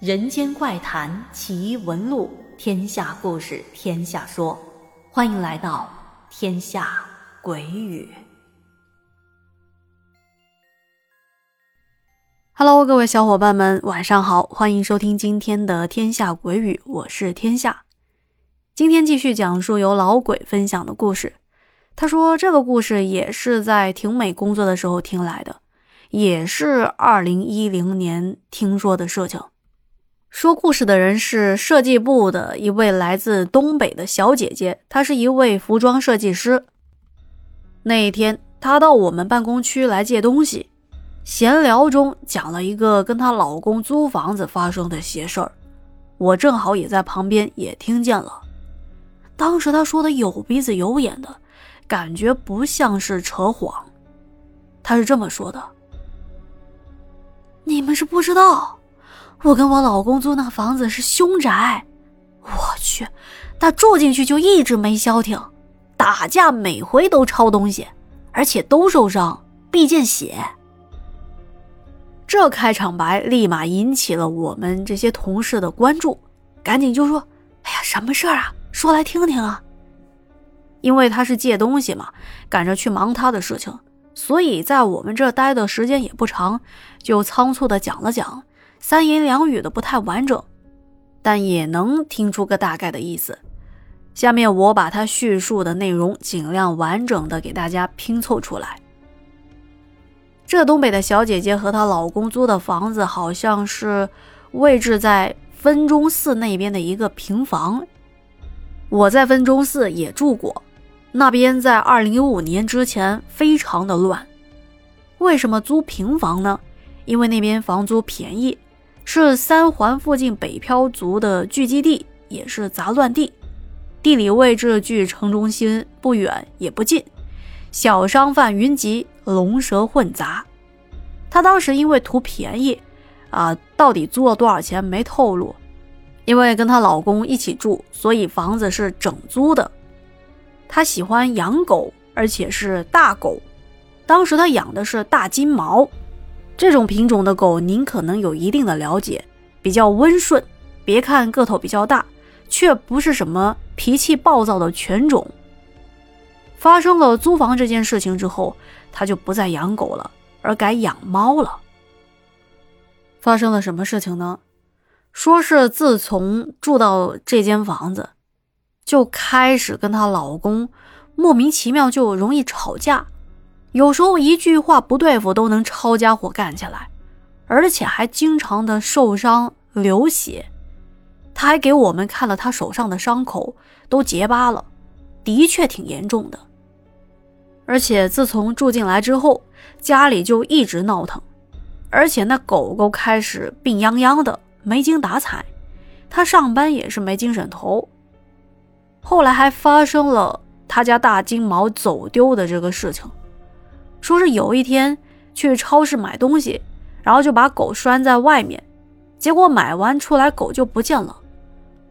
人间怪谈奇闻录，天下故事天下说，欢迎来到天下鬼语。Hello，各位小伙伴们，晚上好，欢迎收听今天的天下鬼语，我是天下。今天继续讲述由老鬼分享的故事。他说这个故事也是在婷美工作的时候听来的，也是二零一零年听说的事情。说故事的人是设计部的一位来自东北的小姐姐，她是一位服装设计师。那一天，她到我们办公区来借东西，闲聊中讲了一个跟她老公租房子发生的邪事儿，我正好也在旁边，也听见了。当时她说的有鼻子有眼的，感觉不像是扯谎。她是这么说的：“你们是不知道。”我跟我老公租那房子是凶宅，我去，他住进去就一直没消停，打架每回都抄东西，而且都受伤，必见血。这开场白立马引起了我们这些同事的关注，赶紧就说：“哎呀，什么事儿啊？说来听听啊。”因为他是借东西嘛，赶着去忙他的事情，所以在我们这待的时间也不长，就仓促的讲了讲。三言两语的不太完整，但也能听出个大概的意思。下面我把他叙述的内容尽量完整的给大家拼凑出来。这东北的小姐姐和她老公租的房子好像是位置在分钟寺那边的一个平房。我在分钟寺也住过，那边在二零一五年之前非常的乱。为什么租平房呢？因为那边房租便宜。是三环附近北漂族的聚集地，也是杂乱地。地理位置距城中心不远也不近，小商贩云集，龙蛇混杂。她当时因为图便宜，啊，到底租了多少钱没透露。因为跟她老公一起住，所以房子是整租的。她喜欢养狗，而且是大狗。当时她养的是大金毛。这种品种的狗，您可能有一定的了解，比较温顺。别看个头比较大，却不是什么脾气暴躁的犬种。发生了租房这件事情之后，他就不再养狗了，而改养猫了。发生了什么事情呢？说是自从住到这间房子，就开始跟她老公莫名其妙就容易吵架。有时候一句话不对付都能抄家伙干起来，而且还经常的受伤流血。他还给我们看了他手上的伤口，都结疤了，的确挺严重的。而且自从住进来之后，家里就一直闹腾，而且那狗狗开始病殃殃的，没精打采，他上班也是没精神头。后来还发生了他家大金毛走丢的这个事情。说是有一天去超市买东西，然后就把狗拴在外面，结果买完出来狗就不见了。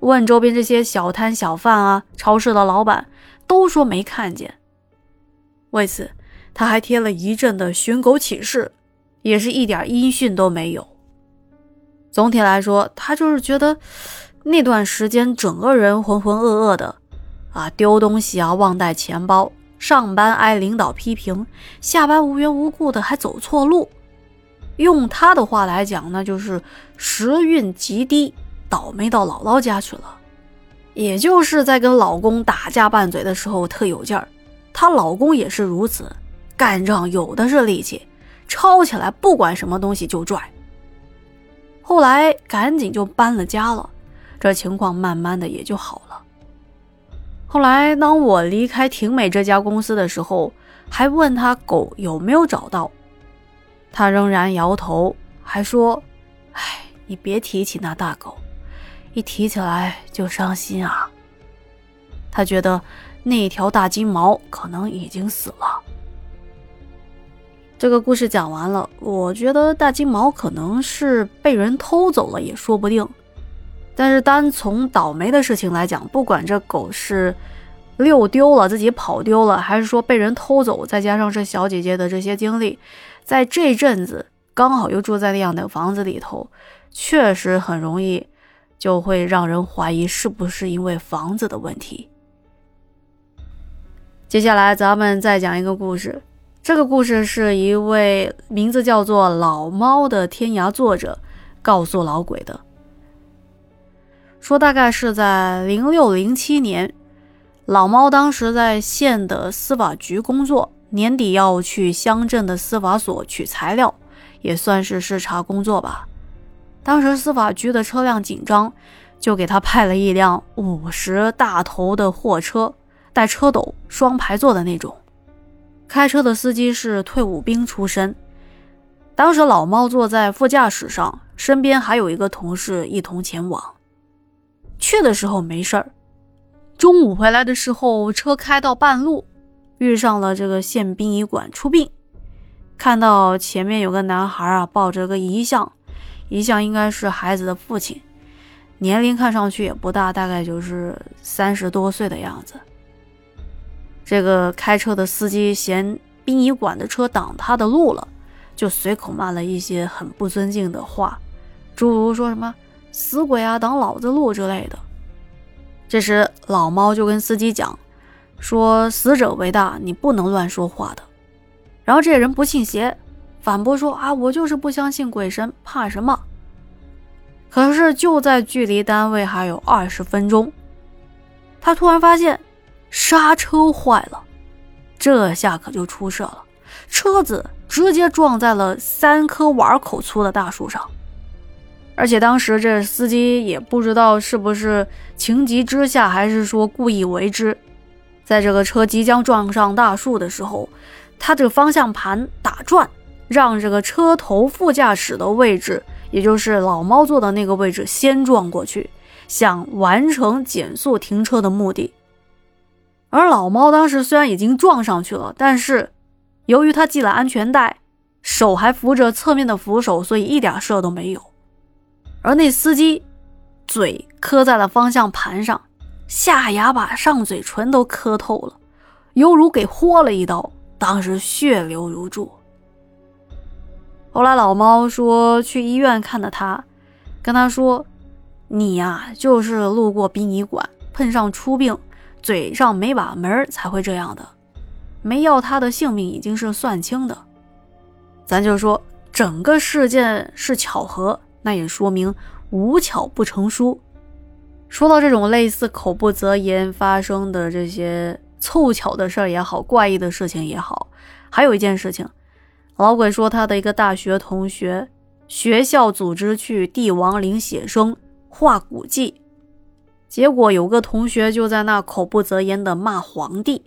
问周边这些小摊小贩啊，超市的老板都说没看见。为此，他还贴了一阵的寻狗启事，也是一点音讯都没有。总体来说，他就是觉得那段时间整个人浑浑噩噩的，啊，丢东西啊，忘带钱包。上班挨领导批评，下班无缘无故的还走错路。用他的话来讲，那就是时运极低，倒霉到姥姥家去了。也就是在跟老公打架拌嘴的时候特有劲儿，她老公也是如此，干仗有的是力气，抄起来不管什么东西就拽。后来赶紧就搬了家了，这情况慢慢的也就好了。后来，当我离开婷美这家公司的时候，还问他狗有没有找到，他仍然摇头，还说：“哎，你别提起那大狗，一提起来就伤心啊。”他觉得那条大金毛可能已经死了。这个故事讲完了，我觉得大金毛可能是被人偷走了，也说不定。但是单从倒霉的事情来讲，不管这狗是遛丢了、自己跑丢了，还是说被人偷走，再加上这小姐姐的这些经历，在这阵子刚好又住在那样的房子里头，确实很容易就会让人怀疑是不是因为房子的问题。接下来咱们再讲一个故事，这个故事是一位名字叫做老猫的天涯作者告诉老鬼的，说大概是在零六零七年，老猫当时在县的司法局工作，年底要去乡镇的司法所取材料，也算是视察工作吧。当时司法局的车辆紧张，就给他派了一辆五十大头的货车。带车斗、双排座的那种，开车的司机是退伍兵出身。当时老猫坐在副驾驶上，身边还有一个同事一同前往。去的时候没事儿，中午回来的时候，车开到半路，遇上了这个县殡仪馆出殡，看到前面有个男孩啊，抱着个遗像，遗像应该是孩子的父亲，年龄看上去也不大，大概就是三十多岁的样子。这个开车的司机嫌殡仪馆的车挡他的路了，就随口骂了一些很不尊敬的话，诸如说什么“死鬼啊，挡老子路”之类的。这时老猫就跟司机讲，说：“死者为大，你不能乱说话的。”然后这人不信邪，反驳说：“啊，我就是不相信鬼神，怕什么？”可是就在距离单位还有二十分钟，他突然发现。刹车坏了，这下可就出事了。车子直接撞在了三棵碗口粗的大树上，而且当时这司机也不知道是不是情急之下，还是说故意为之。在这个车即将撞上大树的时候，他这个方向盘打转，让这个车头副驾驶的位置，也就是老猫坐的那个位置先撞过去，想完成减速停车的目的。而老猫当时虽然已经撞上去了，但是由于他系了安全带，手还扶着侧面的扶手，所以一点事都没有。而那司机嘴磕在了方向盘上，下牙把上嘴唇都磕透了，犹如给豁了一刀，当时血流如注。后来老猫说去医院看的他，跟他说：“你呀，就是路过殡仪馆，碰上出殡。”嘴上没把门才会这样的，没要他的性命已经是算清的。咱就说整个事件是巧合，那也说明无巧不成书。说到这种类似口不择言发生的这些凑巧的事儿也好，怪异的事情也好，还有一件事情，老鬼说他的一个大学同学，学校组织去帝王陵写生画古迹。结果有个同学就在那口不择言的骂皇帝。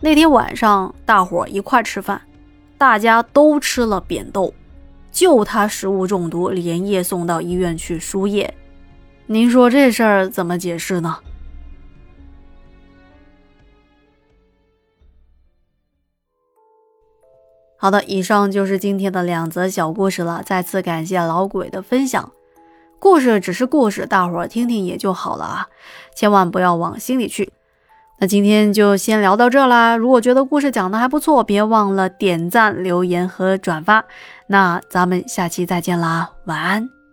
那天晚上大伙一块吃饭，大家都吃了扁豆，就他食物中毒，连夜送到医院去输液。您说这事儿怎么解释呢？好的，以上就是今天的两则小故事了。再次感谢老鬼的分享。故事只是故事，大伙儿听听也就好了啊，千万不要往心里去。那今天就先聊到这啦。如果觉得故事讲的还不错，别忘了点赞、留言和转发。那咱们下期再见啦，晚安。